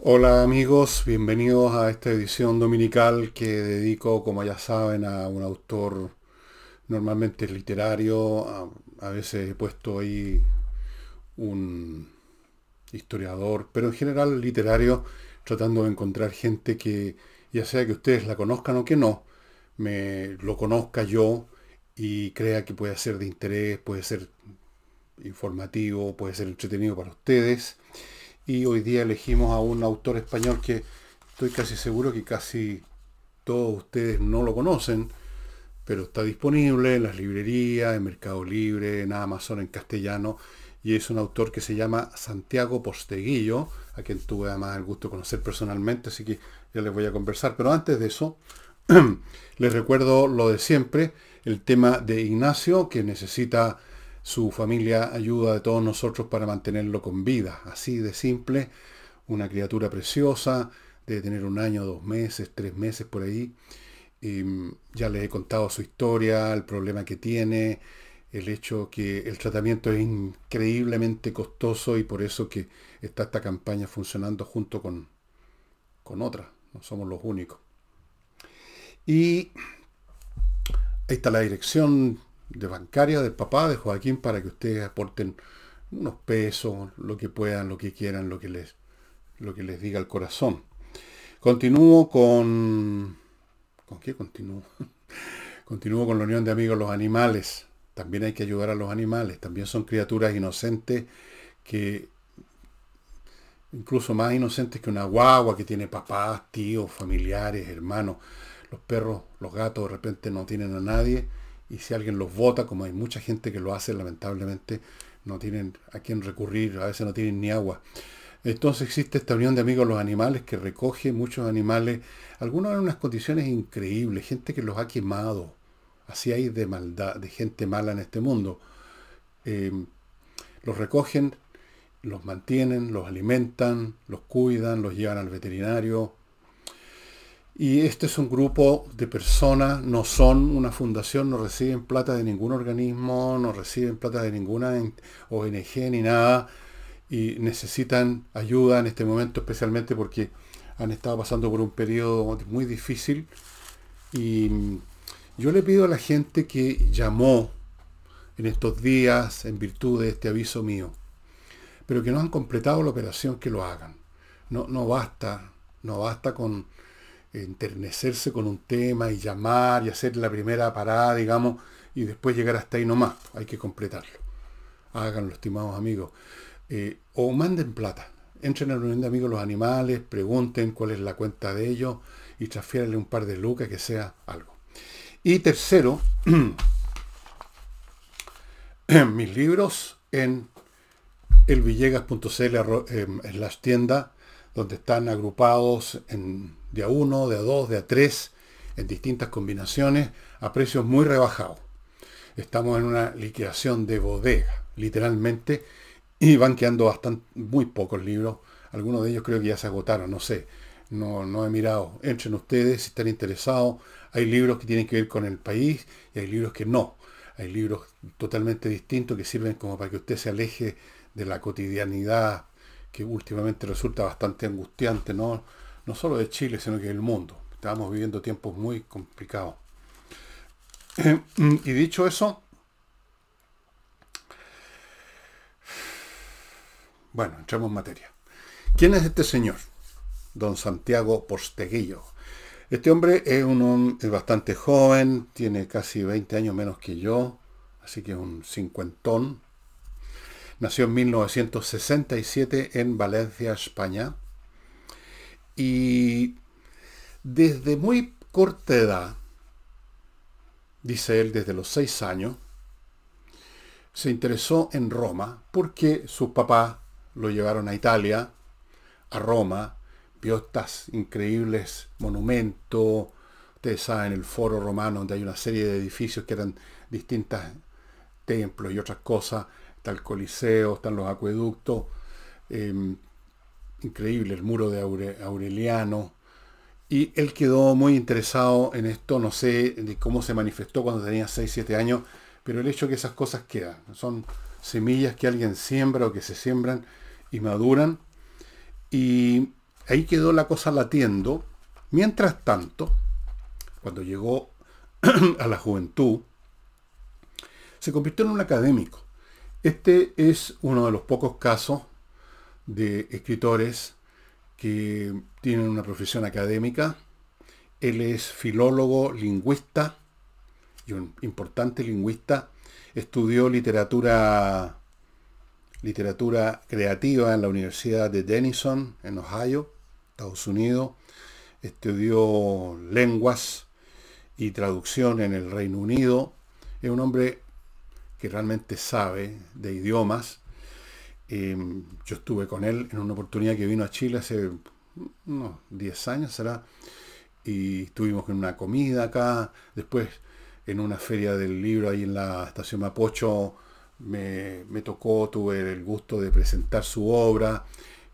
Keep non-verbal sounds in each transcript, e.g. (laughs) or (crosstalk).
Hola amigos, bienvenidos a esta edición dominical que dedico, como ya saben, a un autor normalmente literario. A, veces he puesto ahí un historiador, pero en general literario, tratando de encontrar gente que, ya sea que ustedes la conozcan o que no, me lo conozca yo y crea que puede ser de interés, puede ser informativo, puede ser entretenido para ustedes. Y hoy día elegimos a un autor español que estoy casi seguro que casi todos ustedes no lo conocen, pero está disponible en las librerías, en Mercado Libre, en Amazon, en castellano, y es un autor que se llama Santiago Posteguillo, a quien tuve además el gusto de conocer personalmente, así que ya les voy a conversar. Pero antes de eso, (clears throat) les recuerdo lo de siempre, el tema de Ignacio, que necesita su familia ayuda de todos nosotros para mantenerlo con vida. Así de simple, una criatura preciosa, debe tener un año, dos meses, tres meses por ahí. Y mm, ya les he contado su historia, el problema que tiene, el hecho que el tratamiento es increíblemente costoso y por eso que está esta campaña funcionando junto con, con otra. No somos los únicos. Y ahí está la dirección de bancaria del papá de Joaquín para que ustedes aporten unos pesos, lo que puedan, lo que quieran, lo que les, lo que les diga el corazón. Continúo con... ¿Con qué continúo? (laughs) continúo con la Unión de Amigos Los Animales. También hay que ayudar a los animales. También son criaturas inocentes que incluso más inocentes que una guagua que tiene papás, tíos, familiares, hermanos. Los perros, los gatos de repente no tienen a nadie y si alguien los vota, como hay mucha gente que lo hace, lamentablemente no tienen a quién recurrir, a veces no tienen ni agua. Entonces existe esta unión de amigos los animales que recoge muchos animales, algunos en unas condiciones increíbles, gente que los ha quemado. Así hay de maldad, de gente mala en este mundo. Eh, los recogen, los mantienen, los alimentan, los cuidan, los llevan al veterinario, y este es un grupo de personas, no son una fundación, no reciben plata de ningún organismo, no reciben plata de ninguna ONG ni nada, y necesitan ayuda en este momento, especialmente porque han estado pasando por un periodo muy difícil. Y yo le pido a la gente que llamó en estos días en virtud de este aviso mío, pero que no han completado la operación, que lo hagan. No, no basta, no basta con enternecerse con un tema y llamar y hacer la primera parada, digamos, y después llegar hasta ahí nomás. Hay que completarlo. Háganlo, estimados amigos. Eh, o manden plata. Entren a la reunión de amigos los animales, pregunten cuál es la cuenta de ellos y transfiérenle un par de lucas, que sea algo. Y tercero, (clears throat) mis libros en elvillegas.cl en las tiendas donde están agrupados en de a uno, de a dos, de a tres, en distintas combinaciones, a precios muy rebajados. Estamos en una liquidación de bodega, literalmente, y van quedando bastante, muy pocos libros. Algunos de ellos creo que ya se agotaron, no sé. No, no he mirado. Entren ustedes si están interesados. Hay libros que tienen que ver con el país y hay libros que no. Hay libros totalmente distintos que sirven como para que usted se aleje de la cotidianidad que últimamente resulta bastante angustiante, ¿no? No solo de Chile, sino que del mundo. Estábamos viviendo tiempos muy complicados. (clears throat) y dicho eso, bueno, entramos en materia. ¿Quién es este señor? Don Santiago Posteguillo. Este hombre es, un, bastante joven, tiene casi 20 años menos que yo, así que es un cincuentón. Nació en 1967 en Valencia, España y desde muy corta edad, dice él, desde los seis años, se interesó en Roma porque sus papás lo llevaron a Italia, a Roma, vio estos increíbles monumentos, ustedes saben, el foro romano, donde hay una serie de edificios que eran distintos templos y otras cosas, está el Coliseo, están los acueductos, em, increíble, el muro de Aureliano. Y él quedó muy interesado en esto, no sé de cómo se manifestó cuando tenía 6, 7 años, pero el hecho que esas cosas quedan, son semillas que alguien siembra o que se siembran y maduran. Y ahí quedó la cosa latiendo. Mientras tanto, cuando llegó (clears throat) a la juventud, se convirtió en un académico. Este es uno de los pocos casos de escritores que tienen una profesión académica. Él es filólogo, lingüista y un importante lingüista. Estudió literatura, literatura creativa en la Universidad de Denison, en Ohio, Estados Unidos. Estudió lenguas y traducción en el Reino Unido. Es un hombre que realmente sabe de idiomas. Em, yo estuve con él en una oportunidad que vino a Chile hace unos 10 años, será, y estuvimos en una comida acá, después en una feria del libro ahí en la estación Mapocho, me, me tocó, tuve el gusto de presentar su obra,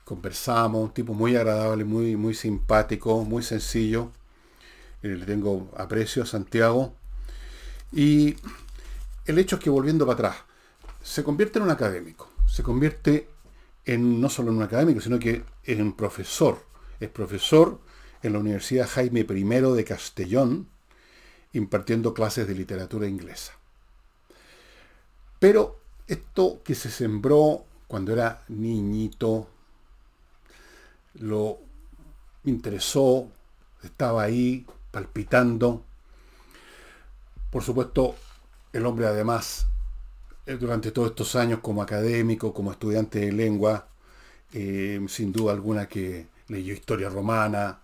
conversamos, un tipo muy agradable, muy, muy simpático, muy sencillo, eh, le tengo aprecio a Santiago, y el hecho es que volviendo para atrás, se convierte en un académico, se convierte en no solo en un académico, sino que en profesor. Es profesor en la Universidad Jaime I de Castellón, impartiendo clases de literatura inglesa. Pero esto que se sembró cuando era niñito, lo interesó, estaba ahí palpitando. Por supuesto, el hombre además, durante todos estos años como académico, como estudiante de lengua, eh, sin duda alguna que leyó historia romana,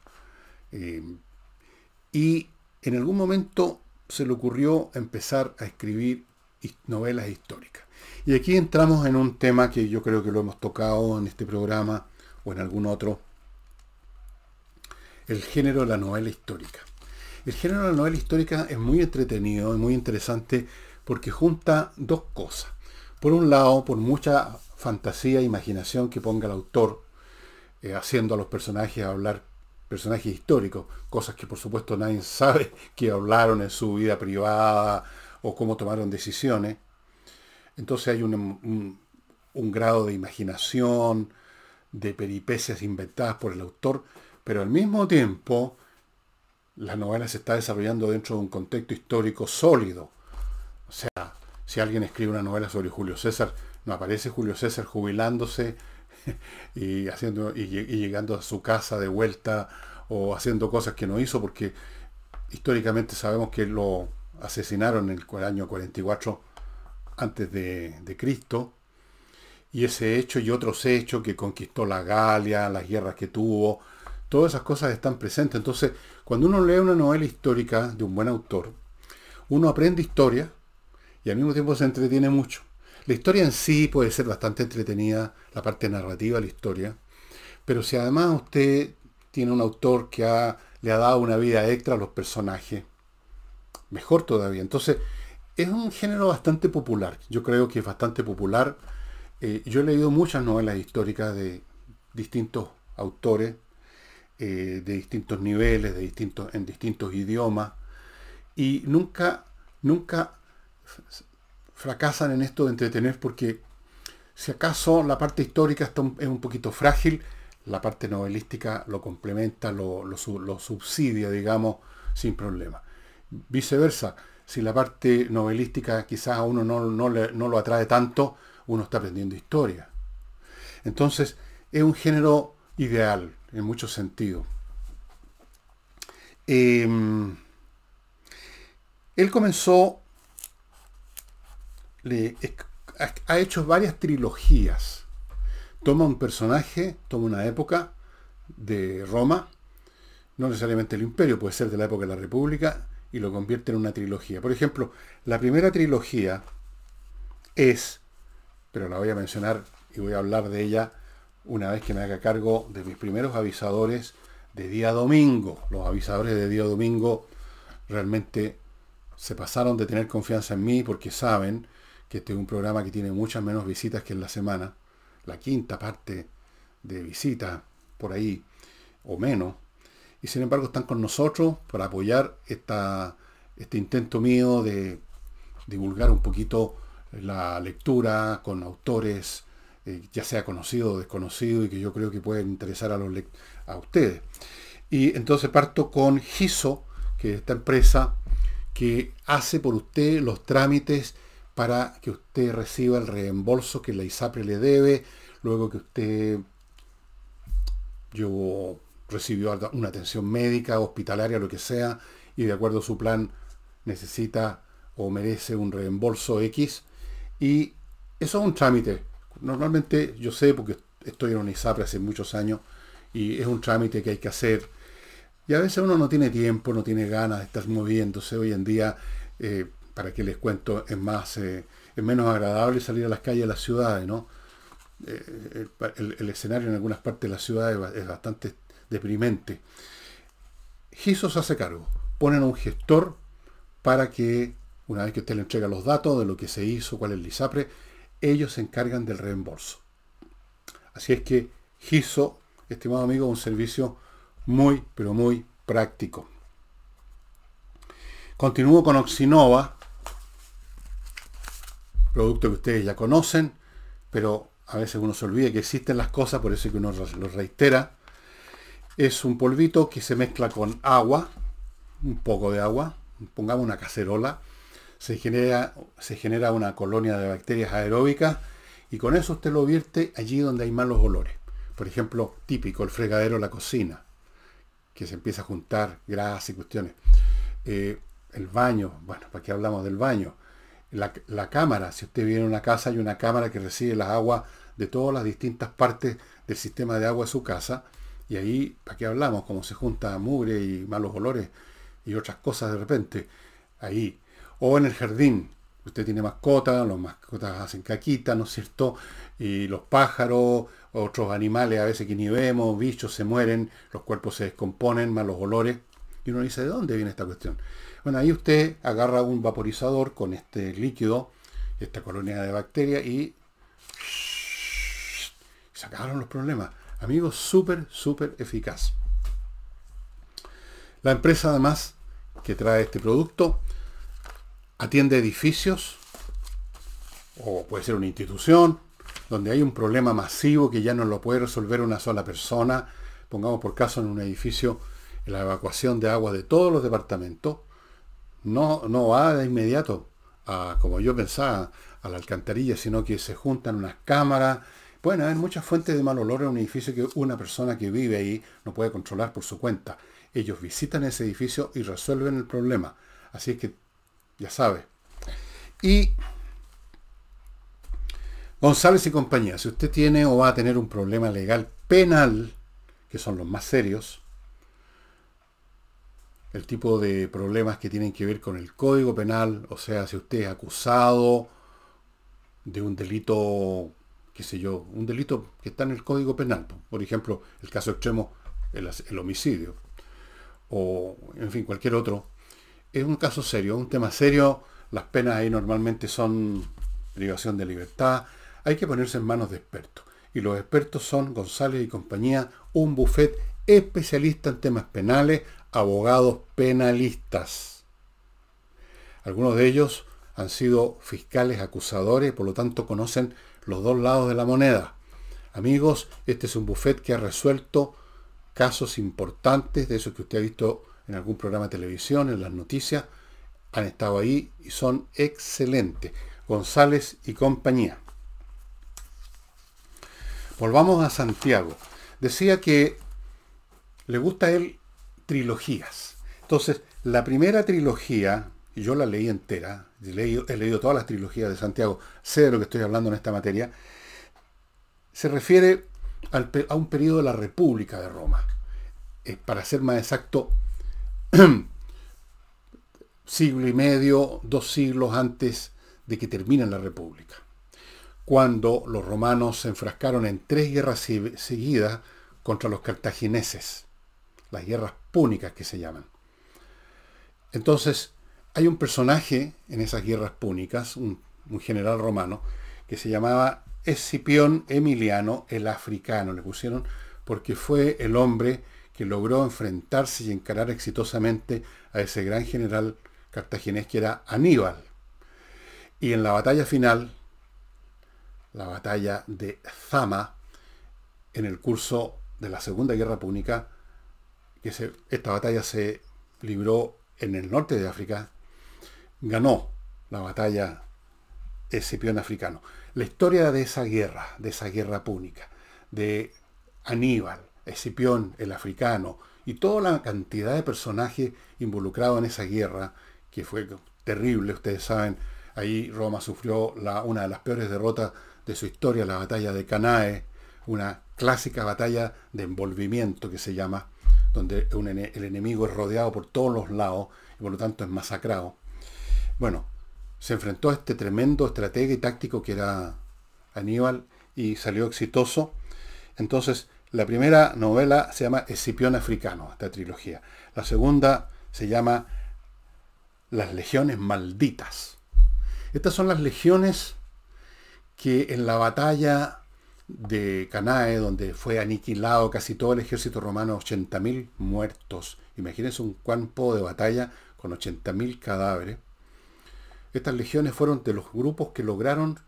eh, y en algún momento se le ocurrió empezar a escribir novelas históricas. Y aquí entramos en un tema que yo creo que lo hemos tocado en este programa o en algún otro, el género de la novela histórica. El género de la novela histórica es muy entretenido, es muy interesante porque junta dos cosas. Por un lado, por mucha fantasía e imaginación que ponga el autor, eh, haciendo a los personajes hablar personajes históricos, cosas que por supuesto nadie (laughs) sabe que hablaron en su vida privada o cómo tomaron decisiones. Entonces hay un, un grado de imaginación, de peripecias inventadas por el autor, pero al mismo tiempo la novela se está desarrollando dentro de un contexto histórico sólido. Si alguien escribe una novela sobre Julio César, no aparece Julio César jubilándose (laughs) y, haciendo, y, llegando a su casa de vuelta o haciendo cosas que no hizo, porque históricamente sabemos que lo asesinaron en el año 44 antes de Cristo. Y ese hecho y otros hechos que conquistó la Galia, las guerras que tuvo, todas esas cosas están presentes. Entonces, cuando uno lee una novela histórica de un buen autor, uno aprende historia y al mismo tiempo se entretiene mucho. La historia en sí puede ser bastante entretenida, la parte narrativa de la historia, pero si además usted tiene un autor que le ha dado una vida extra a los personajes, mejor todavía. Entonces, es un género bastante popular. Yo creo que es bastante popular. Eh, yo he leído muchas novelas históricas de distintos autores, eh, de distintos niveles, de distintos, en distintos idiomas, y nunca, nunca fracasan en esto de entretener porque si acaso la parte histórica es un poquito frágil, la parte novelística lo complementa, lo, subsidia, digamos, sin problema. Viceversa, si la parte novelística quizás a uno no, no, no lo atrae tanto, uno está aprendiendo historia. Entonces, es un género ideal en muchos sentidos. Em, él comenzó, le, ha hecho varias trilogías. Toma un personaje, toma una época de Roma, no necesariamente el imperio, puede ser de la época de la República, y lo convierte en una trilogía. Por ejemplo, la primera trilogía es, pero la voy a mencionar y voy a hablar de ella una vez que me haga cargo de mis primeros avisadores de día domingo. Los avisadores de día domingo realmente se pasaron de tener confianza en mí porque saben que este es un programa que tiene muchas menos visitas que en la semana. La quinta parte de visitas por ahí o menos. Y sin embargo están con nosotros para apoyar esta, este intento mío de divulgar un poquito la lectura con autores eh, ya sea conocido o desconocido, y que yo creo que pueden interesar a, los, a ustedes. Y entonces parto con GISO, que es esta empresa que hace por usted los trámites para que usted reciba el reembolso que la ISAPRE le debe, luego que usted yo recibió una atención médica, hospitalaria, lo que sea, y de acuerdo a su plan necesita o merece un reembolso X. Y eso es un trámite. Normalmente yo sé porque estoy en una ISAPRE hace muchos años y es un trámite que hay que hacer. Y a veces uno no tiene tiempo, no tiene ganas de estar moviéndose. Hoy en día, eh, para que les cuento, es más, eh, es menos agradable salir a las calles de las ciudades, ¿no? Eh, el, escenario en algunas partes de la ciudad es, bastante deprimente. GISO se hace cargo. Ponen un gestor para que, una vez que usted le entrega los datos de lo que se hizo, cuál es el ISAPRE, ellos se encargan del reembolso. Así es que GISO, estimado amigo, un servicio muy, pero muy práctico. Continúo con Oxinova, producto que ustedes ya conocen, pero a veces uno se olvida que existen las cosas, por eso que uno lo reitera. Es un polvito que se mezcla con agua, un poco de agua, pongamos una cacerola, se genera, se genera una colonia de bacterias aeróbicas y con eso usted lo vierte allí donde hay malos olores. Por ejemplo, típico, el fregadero de la cocina, que se empieza a juntar grasa y cuestiones. Eh, el baño, bueno, ¿para qué hablamos del baño? La, cámara, si usted viene a una casa, hay una cámara que recibe las aguas de todas las distintas partes del sistema de agua de su casa. Y ahí, ¿para qué hablamos? Como se junta mugre y malos olores y otras cosas de repente. Ahí. O en el jardín. Usted tiene mascotas, los mascotas hacen caquita, ¿no es cierto? Y los pájaros, otros animales a veces que ni vemos, bichos se mueren, los cuerpos se descomponen, malos olores. Y uno dice, ¿de dónde viene esta cuestión? Bueno, ahí usted agarra un vaporizador con este líquido, esta colonia de bacterias y se acabaron los problemas. Amigos, súper, súper eficaz. La empresa además que trae este producto atiende edificios o puede ser una institución donde hay un problema masivo que ya no lo puede resolver una sola persona. Pongamos por caso en un edificio la evacuación de agua de todos los departamentos. No, no va de inmediato a, como yo pensaba, a la alcantarilla, sino que se juntan unas cámaras, Pueden haber muchas fuentes de mal olor en un edificio que una persona que vive ahí no puede controlar por su cuenta. Ellos visitan ese edificio y resuelven el problema. Así que, ya sabe. Y González y compañía, si usted tiene o va a tener un problema legal penal, que son los más serios, el tipo de problemas que tienen que ver con el código penal, o sea, si usted es acusado de un delito qué sé yo, un delito que está en el Código Penal. Por ejemplo, el caso extremo, el, homicidio. O, en fin, cualquier otro. Es un caso serio, un tema serio. Las penas ahí normalmente son privación de libertad. Hay que ponerse en manos de expertos. Y los expertos son González y compañía, un buffet especialista en temas penales, abogados penalistas. Algunos de ellos han sido fiscales acusadores, por lo tanto conocen los dos lados de la moneda. Amigos, este es un buffet que ha resuelto casos importantes de esos que usted ha visto en algún programa de televisión, en las noticias. Han estado ahí y son excelentes. González y compañía. Volvamos a Santiago. Decía que le gusta a él trilogías. Entonces, la primera trilogía yo la leí entera, he leído, he leído todas las trilogías de Santiago, sé de lo que estoy hablando en esta materia, se refiere a un periodo de la República de Roma. Eh, para ser más exacto, (clears throat) siglo y medio, dos siglos antes de que termine la República, cuando los romanos se enfrascaron en tres guerras seguidas contra los cartagineses, las guerras púnicas que se llaman. Entonces, hay un personaje en esas guerras púnicas, un, general romano, que se llamaba Escipión Emiliano el Africano. Le pusieron porque fue el hombre que logró enfrentarse y encarar exitosamente a ese gran general cartaginés que era Aníbal. Y en la batalla final, la batalla de Zama en el curso de la Segunda Guerra Púnica, que esta batalla se libró en el norte de África, ganó la batalla Escipión africano. La historia de esa guerra, de esa guerra púnica, de Aníbal, Escipión el africano y toda la cantidad de personajes involucrados en esa guerra, que fue terrible, ustedes saben, ahí Roma sufrió una de las peores derrotas de su historia, la batalla de Canae, una clásica batalla de envolvimiento que se llama, donde el enemigo es rodeado por todos los lados y por lo tanto es masacrado. Bueno, se enfrentó a este tremendo estratega y táctico que era Aníbal y salió exitoso. Entonces, la primera novela se llama Escipión Africano, esta trilogía. La segunda se llama Las Legiones Malditas. Estas son las legiones que en la batalla de Canae, donde fue aniquilado casi todo el ejército romano, 80.000 muertos. Imagínense un campo de batalla con 80.000 cadáveres. Estas legiones fueron de los grupos que lograron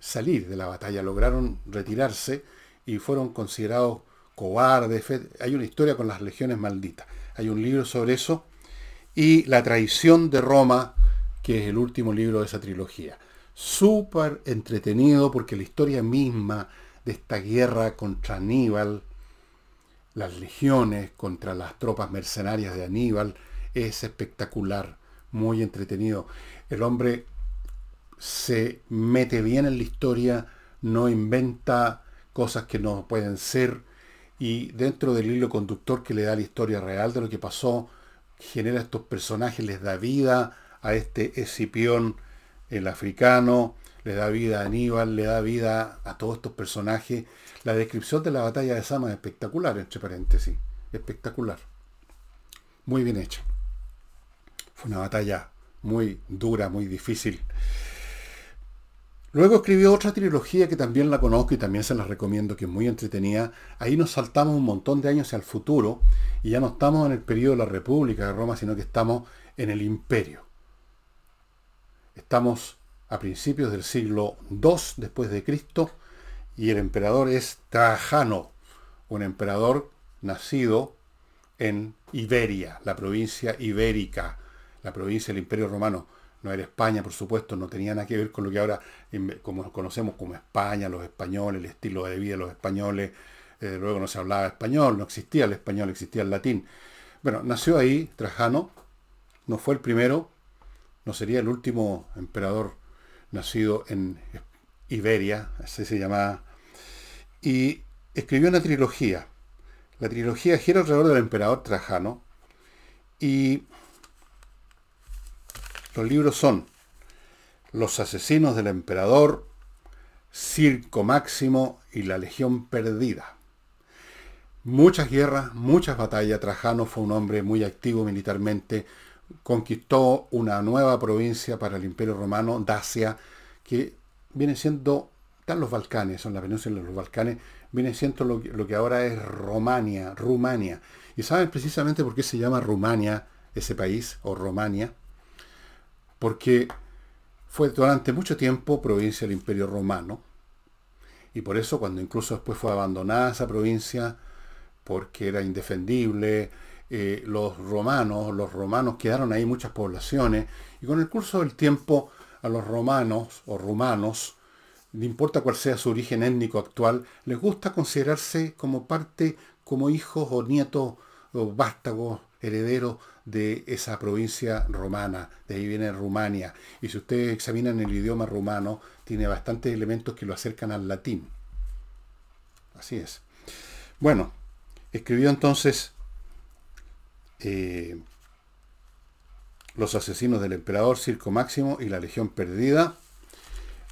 salir de la batalla, lograron retirarse y fueron considerados cobardes. Hay una historia con las legiones malditas. Hay un libro sobre eso. Y La traición de Roma, que es el último libro de esa trilogía súper entretenido porque la historia misma de esta guerra contra Aníbal, las legiones contra las tropas mercenarias de Aníbal, es espectacular, muy entretenido. El hombre se mete bien en la historia, no inventa cosas que no pueden ser y dentro del hilo conductor que le da la historia real de lo que pasó, genera estos personajes, les da vida a este Escipión el africano, le da vida a Aníbal, le da vida a todos estos personajes. La descripción de la batalla de Sama es espectacular, entre paréntesis, espectacular. Muy bien hecha. Fue una batalla muy dura, muy difícil. Luego escribió otra trilogía que también la conozco y también se la recomiendo, que es muy entretenida. Ahí nos saltamos un montón de años hacia el futuro y ya no estamos en el periodo de la República de Roma, sino que estamos en el imperio. Estamos a principios del siglo II después de Cristo y el emperador es Trajano, un emperador nacido en Iberia, la provincia ibérica, la provincia del Imperio Romano. No era España, por supuesto, no tenía nada que ver con lo que ahora como conocemos como España, los españoles, el estilo de vida de los españoles. Eh, luego no se hablaba español, no existía el español, existía el latín. Bueno, nació ahí Trajano, no fue el primero, sería el último emperador nacido en Iberia, así se llamaba, y escribió una trilogía. La trilogía gira alrededor del emperador Trajano y los libros son Los asesinos del emperador, Circo Máximo y la Legión Perdida. Muchas guerras, muchas batallas. Trajano fue un hombre muy activo militarmente, conquistó una nueva provincia para el Imperio Romano, Dacia, que viene siendo, están los Balcanes, son la península de los Balcanes, viene siendo lo, que ahora es Romania, Rumania. ¿Y saben precisamente por qué se llama Rumania ese país, o Romania? Porque fue durante mucho tiempo provincia del Imperio Romano, y por eso cuando incluso después fue abandonada esa provincia, porque era indefendible, eh, los romanos, los romanos quedaron ahí muchas poblaciones, y con el curso del tiempo a los romanos o rumanos, no importa cuál sea su origen étnico actual, les gusta considerarse como parte, como hijos o nietos o vástagos, herederos de esa provincia romana, de ahí viene Rumania. Y si ustedes examinan el idioma rumano, tiene bastantes elementos que lo acercan al latín. Así es. Bueno, escribió entonces eh, Los asesinos del emperador, Circo Máximo y la Legión Perdida.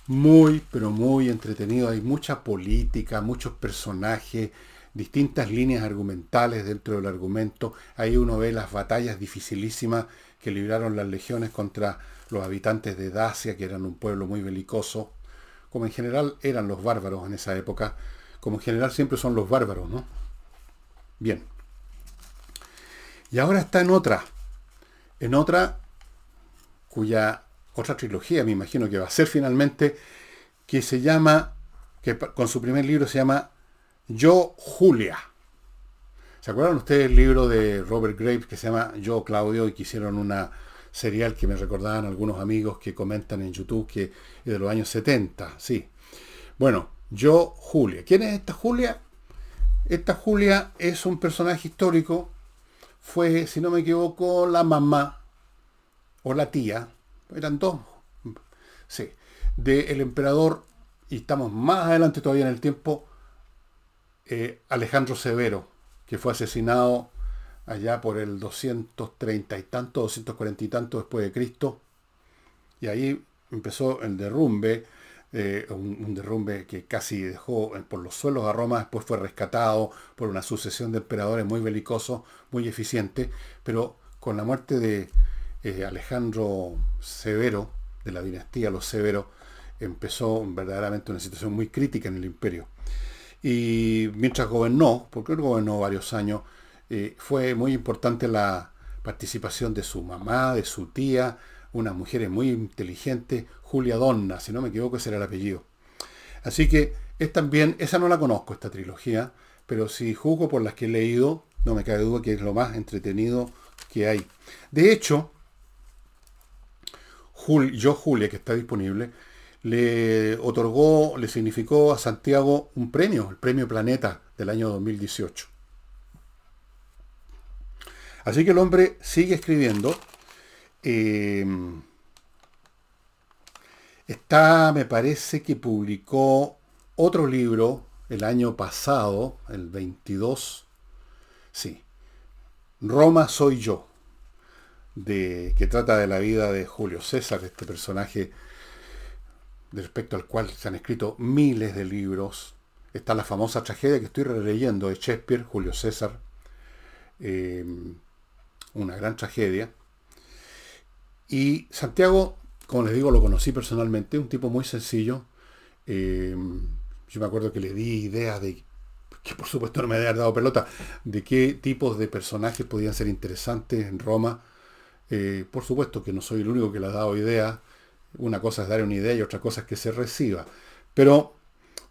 Muy, pero muy entretenido. Hay mucha política, muchos personajes, distintas líneas argumentales dentro del argumento. Ahí uno ve las batallas dificilísimas que libraron las legiones contra los habitantes de Dacia, que eran un pueblo muy belicoso, como en general eran los bárbaros en esa época, como en general siempre son los bárbaros, ¿no? Bien. Y ahora está en otra, en otra cuya otra trilogía me imagino que va a ser finalmente, que se llama, que con su primer libro se llama Yo Julia. ¿Se acuerdan ustedes el libro de Robert Graves que se llama Yo Claudio y que hicieron una serial que me recordaban algunos amigos que comentan en YouTube que es de los años 70? Sí. Bueno, Yo Julia. ¿Quién es esta Julia? Esta Julia es un personaje histórico. Fue, si no me equivoco, la mamá o la tía. Eran dos. Sí. Del emperador, y estamos más adelante todavía en el tiempo, eh, Alejandro Severo, que fue asesinado allá por el 230 y tanto, 240 y tanto después de Cristo. Y ahí empezó el derrumbe, eh, un, derrumbe que casi dejó por los suelos a Roma, después fue rescatado por una sucesión de emperadores muy belicosos, muy eficientes, pero con la muerte de eh, Alejandro Severo, de la dinastía Los Severos, empezó verdaderamente una situación muy crítica en el imperio. Y mientras gobernó, porque él gobernó varios años, eh, fue muy importante la participación de su mamá, de su tía, unas mujeres muy inteligentes, Julia Donna, si no me equivoco ese era el apellido. Así que es también, esa no la conozco, esta trilogía, pero si juzgo por las que he leído, no me cabe duda que es lo más entretenido que hay. De hecho, Yo Julia, que está disponible, le otorgó, le significó a Santiago un premio, el Premio Planeta del año 2018. Así que el hombre sigue escribiendo. Em, está, me parece que publicó otro libro el año pasado, el 22. Sí. Roma soy yo. De, que trata de la vida de Julio César, este personaje respecto al cual se han escrito miles de libros. Está la famosa tragedia que estoy releyendo de Shakespeare, Julio César, eh, una gran tragedia. Y Santiago, como les digo, lo conocí personalmente, un tipo muy sencillo. Eh, yo me acuerdo que le di ideas de, que por supuesto no me había dado pelota, de qué tipos de personajes podían ser interesantes en Roma. Eh, por supuesto que no soy el único que le ha dado ideas una cosa es dar una idea y otra cosa es que se reciba. Pero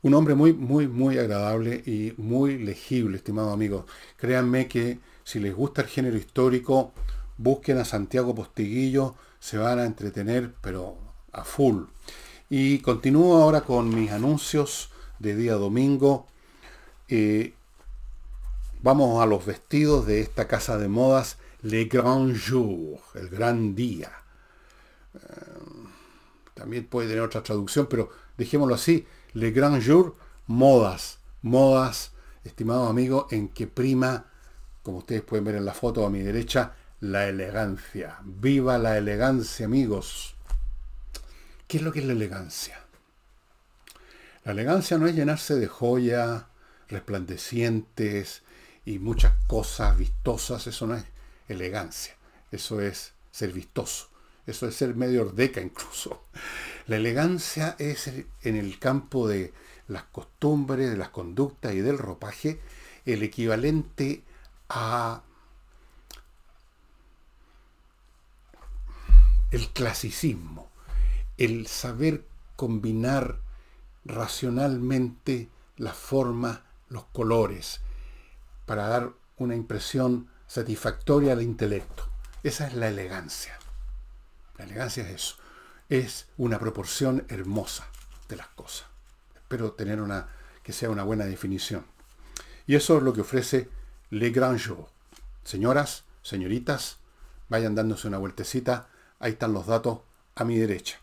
un hombre muy, muy, muy agradable y muy legible, estimados amigos. Créanme que si les gusta el género histórico, busquen a Santiago Postiguillo, se van a entretener, pero a full. Y continúo ahora con mis anuncios de día domingo. Eh, vamos a los vestidos de esta casa de modas, Le Grand Jour, el gran día. Eh, también puede tener otra traducción, pero dejémoslo así, Le Grand Jour, modas, modas, estimado amigo, en que prima, como ustedes pueden ver en la foto a mi derecha, la elegancia. Viva la elegancia, amigos. ¿Qué es lo que es la elegancia? La elegancia no es llenarse de joyas resplandecientes y muchas cosas vistosas, eso no es elegancia, eso es ser vistoso. Eso es ser medio ordeca incluso. La elegancia es en el campo de las costumbres, de las conductas y del ropaje el equivalente a el clasicismo, el saber combinar racionalmente las formas, los colores, para dar una impresión satisfactoria al intelecto. Esa es la elegancia. La elegancia es eso. Es una proporción hermosa de las cosas. Espero tener una, que sea una buena definición. Y eso es lo que ofrece Le Grand Jour. Señoras, señoritas, vayan dándose una vueltecita. Ahí están los datos a mi derecha.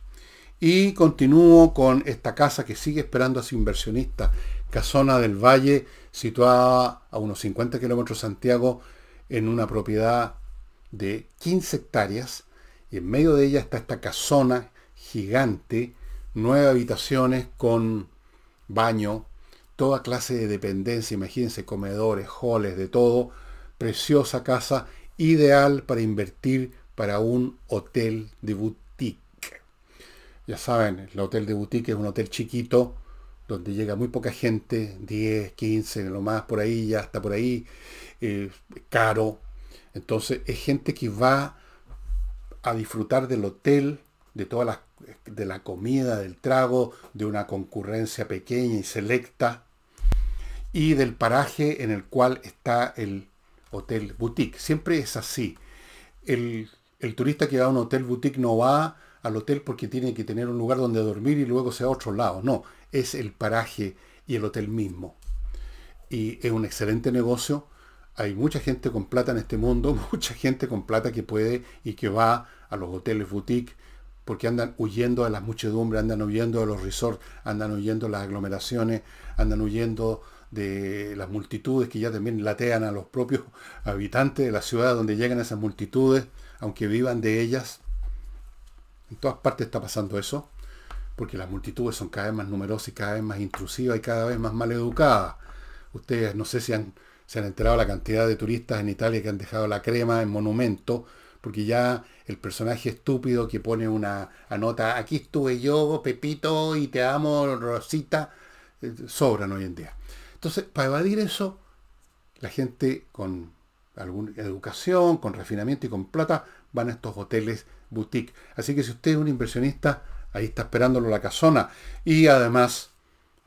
Y continúo con esta casa que sigue esperando a su inversionista. Casona del Valle, situada a unos 50 kilómetros de Santiago, en una propiedad de 15 hectáreas, y en medio de ella está esta casona gigante, nueve habitaciones con baño, toda clase de dependencia, imagínense, comedores, halls, de todo, preciosa casa, ideal para invertir para un hotel de boutique. Ya saben, el hotel de boutique es un hotel chiquito, donde llega muy poca gente, 10, 15, lo más por ahí, ya está por ahí, eh, caro. Entonces es gente que va a disfrutar del hotel, de todas las de la comida, del trago, de una concurrencia pequeña y selecta, y del paraje en el cual está el hotel boutique. Siempre es así. El, el turista que va a un hotel boutique no va al hotel porque tiene que tener un lugar donde dormir y luego se va a otro lado. No, es el paraje y el hotel mismo. Y es un excelente negocio. Hay mucha gente con plata en este mundo, (laughs) mucha gente con plata que puede y que va a los hoteles boutique porque andan huyendo de las muchedumbres, andan huyendo de los resorts, andan huyendo de las aglomeraciones, andan huyendo de las multitudes que ya también latean a los propios (laughs) habitantes de la ciudad donde llegan esas multitudes, aunque vivan de ellas. En todas partes está pasando eso, porque las multitudes son cada vez más numerosas y cada vez más intrusivas y cada vez más mal educadas. Ustedes no sé si han, se han enterado la cantidad de turistas en Italia que han dejado la crema en monumento, porque ya el personaje estúpido que pone una anota, aquí estuve yo, Pepito, y te amo, Rosita, eh, sobran hoy en día. Entonces, para evadir eso, la gente con alguna educación, con refinamiento y con plata, van a estos hoteles boutique. Así que si usted es un inversionista, ahí está esperándolo la casona. Y además,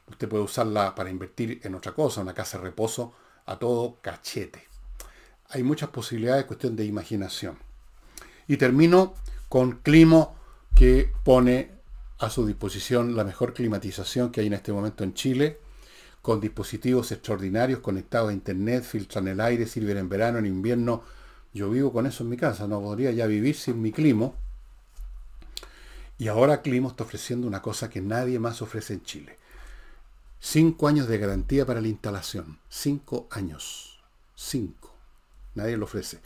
usted puede usarla para invertir en otra cosa, una casa de reposo, a todo cachete. Hay muchas posibilidades, cuestión de imaginación. Y termino con Climo, que pone a su disposición la mejor climatización que hay en este momento en Chile con dispositivos extraordinarios conectados a internet, filtran el aire, sirven en verano, en invierno. Yo vivo con eso en mi casa, no podría ya vivir sin mi clima. Y ahora Climo está ofreciendo una cosa que nadie más ofrece en Chile. Cinco años de garantía para la instalación. Cinco años. Cinco. Nadie lo ofrece.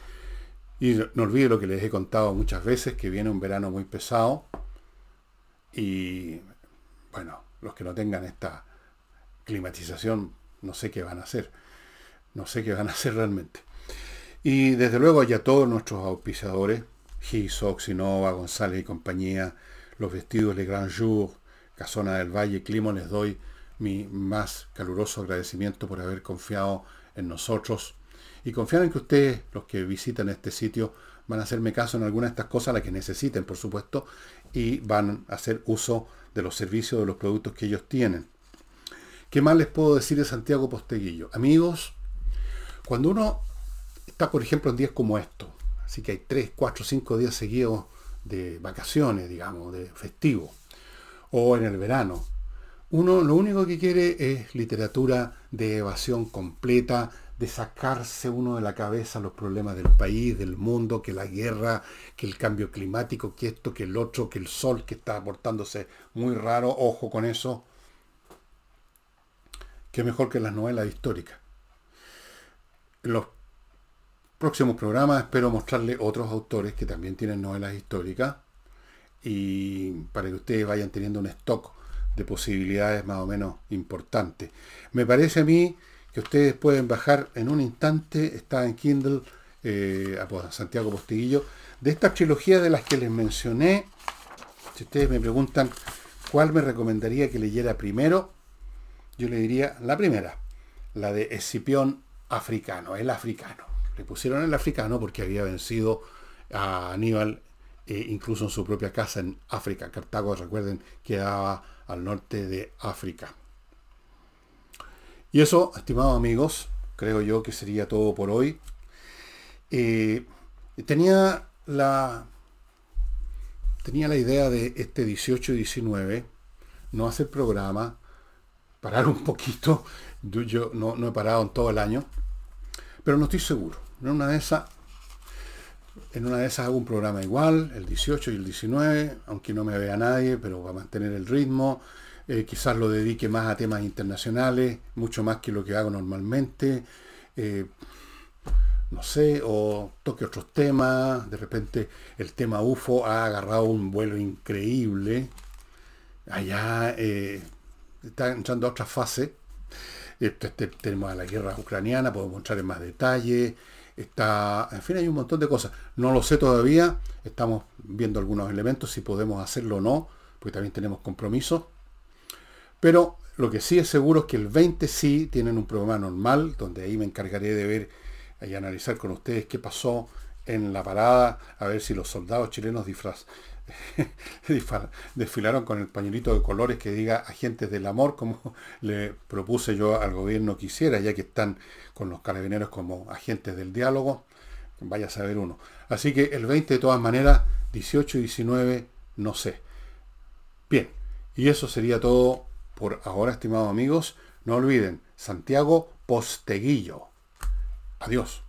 Y no olvide lo que les he contado muchas veces, que viene un verano muy pesado. Y bueno, los que no tengan esta climatización, no sé qué van a hacer. No sé qué van a (laughs) hacer realmente. Y desde luego ya todos nuestros auspiciadores, Gisox, Innova, González y compañía, los vestidos Le Grand Jour, Casona del Valle, Climo, les doy mi más caluroso agradecimiento por haber confiado en nosotros y confiar en que ustedes, los que visitan este sitio, van a hacerme caso en alguna de estas cosas, las que necesiten, por supuesto, y van a hacer uso de los servicios, de los productos que ellos tienen. ¿Qué más les puedo decir de Santiago Posteguillo? Amigos, cuando uno está, por ejemplo, en días como estos, así que hay 3, 4, 5 días seguidos de vacaciones, digamos, de festivo, o en el verano, uno lo único que quiere es literatura de evasión completa, de sacarse uno de la cabeza los problemas del país, del mundo, que la guerra, que el cambio climático, que esto, que el otro, que el sol que está aportándose muy raro, ojo con eso, que mejor que las novelas históricas. En los próximos programas espero mostrarle otros autores que también tienen novelas históricas y para que ustedes vayan teniendo un stock de posibilidades más o menos importantes. Me parece a mí que ustedes pueden bajar en un instante, está en Kindle, eh, a Santiago Postiguillo, de esta trilogía de las que les mencioné. Si ustedes me preguntan cuál me recomendaría que leyera primero, yo le diría la primera, la de Escipión africano, el africano. Le pusieron el africano porque había vencido a Aníbal eh, incluso en su propia casa en África. Cartago, recuerden, quedaba al norte de África. Y eso, estimados amigos, creo yo que sería todo por hoy. Eh, tenía la tenía la idea de este 18 y 19 no hacer programa parar un poquito. Yo, no, he parado en todo el año, pero no estoy seguro. En una de esas, en una de esas hago un programa igual, el 18 y el 19, aunque no me vea nadie, pero va a mantener el ritmo. Eh, quizás lo dedique más a temas internacionales, mucho más que lo que hago normalmente. Eh, no sé, o toque otros temas. De repente el tema UFO ha agarrado un vuelo increíble. Allá eh, está entrando a otra fase. Este, este, tenemos a la guerra ucraniana, podemos entrar en más detalle. Está, en fin, hay un montón de cosas. No lo sé todavía. Estamos viendo algunos elementos, si podemos hacerlo o no, porque también tenemos compromisos. Pero lo que sí es seguro es que el 20 sí tienen un programa normal, donde ahí me encargaré de ver y analizar con ustedes qué pasó en la parada, a ver si los soldados chilenos disfraz, (laughs) desfilaron con el pañuelito de colores que diga agentes del amor, como (laughs) le propuse yo al gobierno que hiciera, ya que están con los carabineros como agentes del diálogo. Vaya a saber uno. Así que el 20 de todas maneras, 18 y 19, no sé. Bien, y eso sería todo por ahora, estimados amigos. No olviden, Santiago Posteguillo. Adiós.